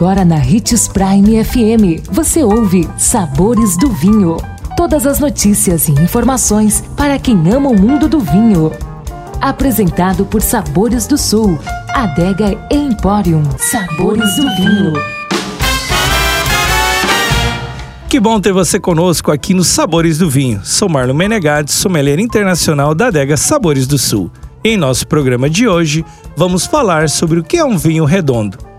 Agora na Ritz Prime FM, você ouve Sabores do Vinho. Todas as notícias e informações para quem ama o mundo do vinho. Apresentado por Sabores do Sul, Adega Emporium. Sabores do Vinho. Que bom ter você conosco aqui no Sabores do Vinho. Sou Marlon Menegatti, sommelier internacional da Adega Sabores do Sul. Em nosso programa de hoje, vamos falar sobre o que é um vinho redondo.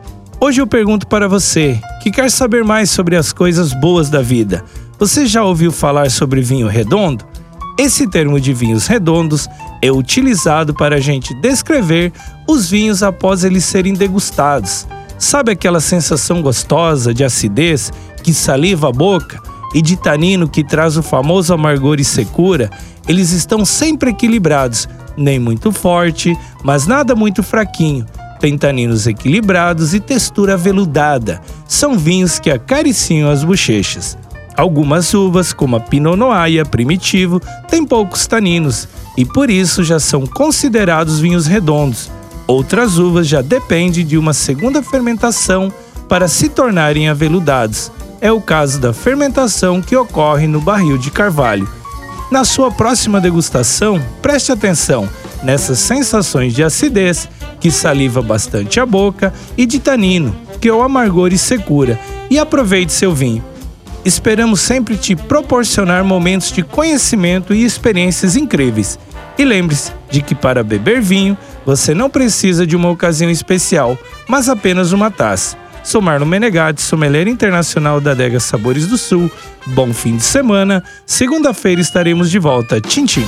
Hoje eu pergunto para você, que quer saber mais sobre as coisas boas da vida. Você já ouviu falar sobre vinho redondo? Esse termo de vinhos redondos é utilizado para a gente descrever os vinhos após eles serem degustados. Sabe aquela sensação gostosa de acidez que saliva a boca e de tanino que traz o famoso amargor e secura? Eles estão sempre equilibrados, nem muito forte, mas nada muito fraquinho tem taninos equilibrados e textura veludada. São vinhos que acariciam as bochechas. Algumas uvas, como a Pinot Noir primitivo, têm poucos taninos e por isso já são considerados vinhos redondos. Outras uvas já dependem de uma segunda fermentação para se tornarem aveludados. É o caso da fermentação que ocorre no barril de carvalho. Na sua próxima degustação, preste atenção nessas sensações de acidez que saliva bastante a boca, e de tanino, que é o amargor e secura, e aproveite seu vinho. Esperamos sempre te proporcionar momentos de conhecimento e experiências incríveis. E lembre-se de que para beber vinho, você não precisa de uma ocasião especial, mas apenas uma taça. Sou Marlon Menegatti, sommelier internacional da Adega Sabores do Sul. Bom fim de semana. Segunda-feira estaremos de volta. Tchim, tchim.